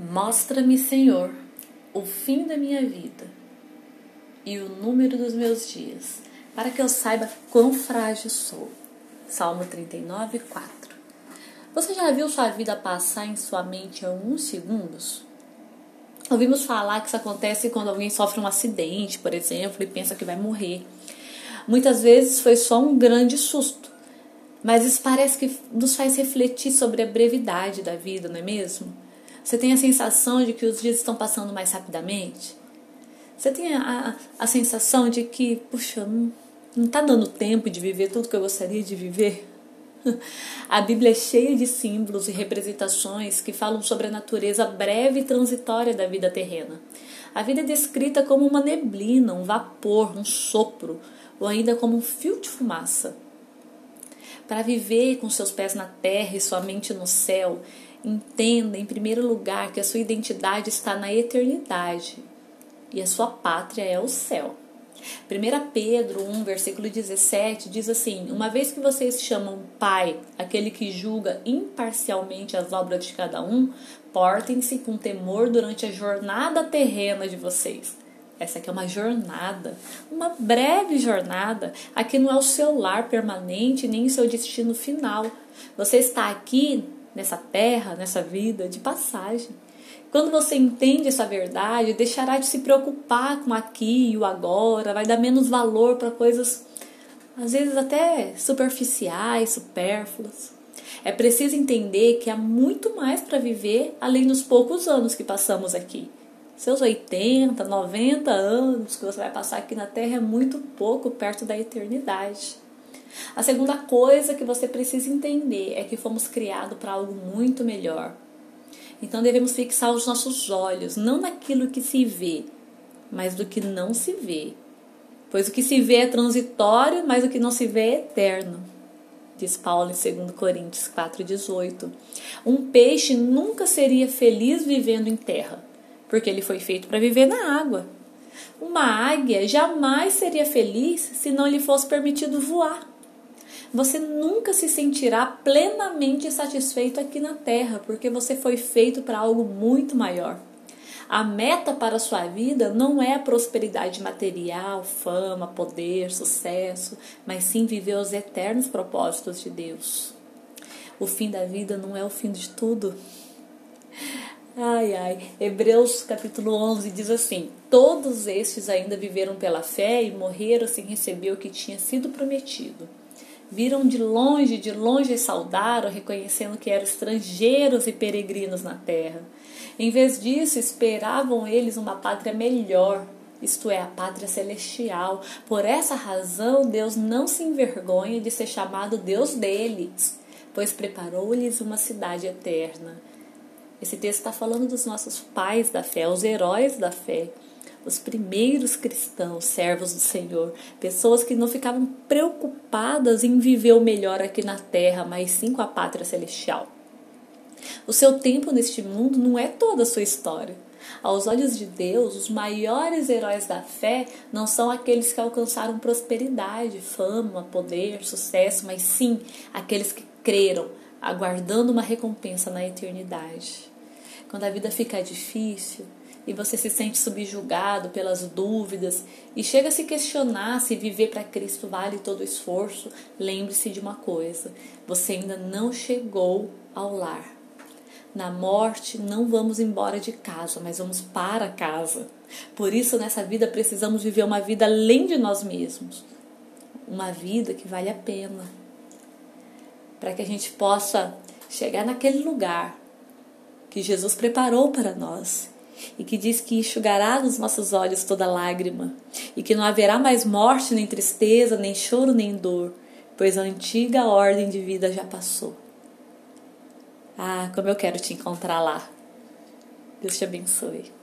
Mostra-me, Senhor, o fim da minha vida e o número dos meus dias, para que eu saiba quão frágil sou. Salmo 39, 4. Você já viu sua vida passar em sua mente em alguns segundos? Ouvimos falar que isso acontece quando alguém sofre um acidente, por exemplo, e pensa que vai morrer. Muitas vezes foi só um grande susto, mas isso parece que nos faz refletir sobre a brevidade da vida, não é mesmo? Você tem a sensação de que os dias estão passando mais rapidamente? Você tem a, a, a sensação de que, puxa, não está dando tempo de viver tudo que eu gostaria de viver? A Bíblia é cheia de símbolos e representações que falam sobre a natureza breve e transitória da vida terrena. A vida é descrita como uma neblina, um vapor, um sopro, ou ainda como um fio de fumaça. Para viver com seus pés na terra e sua mente no céu, Entenda, em primeiro lugar, que a sua identidade está na eternidade e a sua pátria é o céu. 1 Pedro 1, versículo 17 diz assim: Uma vez que vocês chamam Pai aquele que julga imparcialmente as obras de cada um, portem-se com temor durante a jornada terrena de vocês. Essa aqui é uma jornada, uma breve jornada. Aqui não é o seu lar permanente nem o seu destino final. Você está aqui nessa terra, nessa vida, de passagem. Quando você entende essa verdade, deixará de se preocupar com aqui e o agora, vai dar menos valor para coisas, às vezes até superficiais, supérfluas. É preciso entender que há muito mais para viver além dos poucos anos que passamos aqui. Seus 80, 90 anos que você vai passar aqui na Terra é muito pouco perto da eternidade. A segunda coisa que você precisa entender é que fomos criados para algo muito melhor. Então devemos fixar os nossos olhos não naquilo que se vê, mas do que não se vê. Pois o que se vê é transitório, mas o que não se vê é eterno. Diz Paulo em 2 Coríntios 4,18. Um peixe nunca seria feliz vivendo em terra, porque ele foi feito para viver na água. Uma águia jamais seria feliz se não lhe fosse permitido voar você nunca se sentirá plenamente satisfeito aqui na Terra, porque você foi feito para algo muito maior. A meta para a sua vida não é a prosperidade material, fama, poder, sucesso, mas sim viver os eternos propósitos de Deus. O fim da vida não é o fim de tudo. Ai, ai. Hebreus capítulo 11 diz assim: Todos estes ainda viveram pela fé e morreram sem receber o que tinha sido prometido viram de longe, de longe e saudaram, reconhecendo que eram estrangeiros e peregrinos na terra. Em vez disso, esperavam eles uma pátria melhor, isto é, a pátria celestial. Por essa razão, Deus não se envergonha de ser chamado Deus deles, pois preparou-lhes uma cidade eterna. Esse texto está falando dos nossos pais da fé, os heróis da fé os primeiros cristãos, servos do Senhor, pessoas que não ficavam preocupadas em viver o melhor aqui na terra, mas sim com a pátria celestial. O seu tempo neste mundo não é toda a sua história. Aos olhos de Deus, os maiores heróis da fé não são aqueles que alcançaram prosperidade, fama, poder, sucesso, mas sim aqueles que creram, aguardando uma recompensa na eternidade. Quando a vida fica difícil, e você se sente subjugado pelas dúvidas e chega a se questionar se viver para Cristo vale todo o esforço, lembre-se de uma coisa: você ainda não chegou ao lar. Na morte, não vamos embora de casa, mas vamos para casa. Por isso, nessa vida, precisamos viver uma vida além de nós mesmos. Uma vida que vale a pena. Para que a gente possa chegar naquele lugar que Jesus preparou para nós e que diz que enxugará nos nossos olhos toda lágrima, e que não haverá mais morte, nem tristeza, nem choro, nem dor, pois a antiga ordem de vida já passou. Ah, como eu quero te encontrar lá. Deus te abençoe.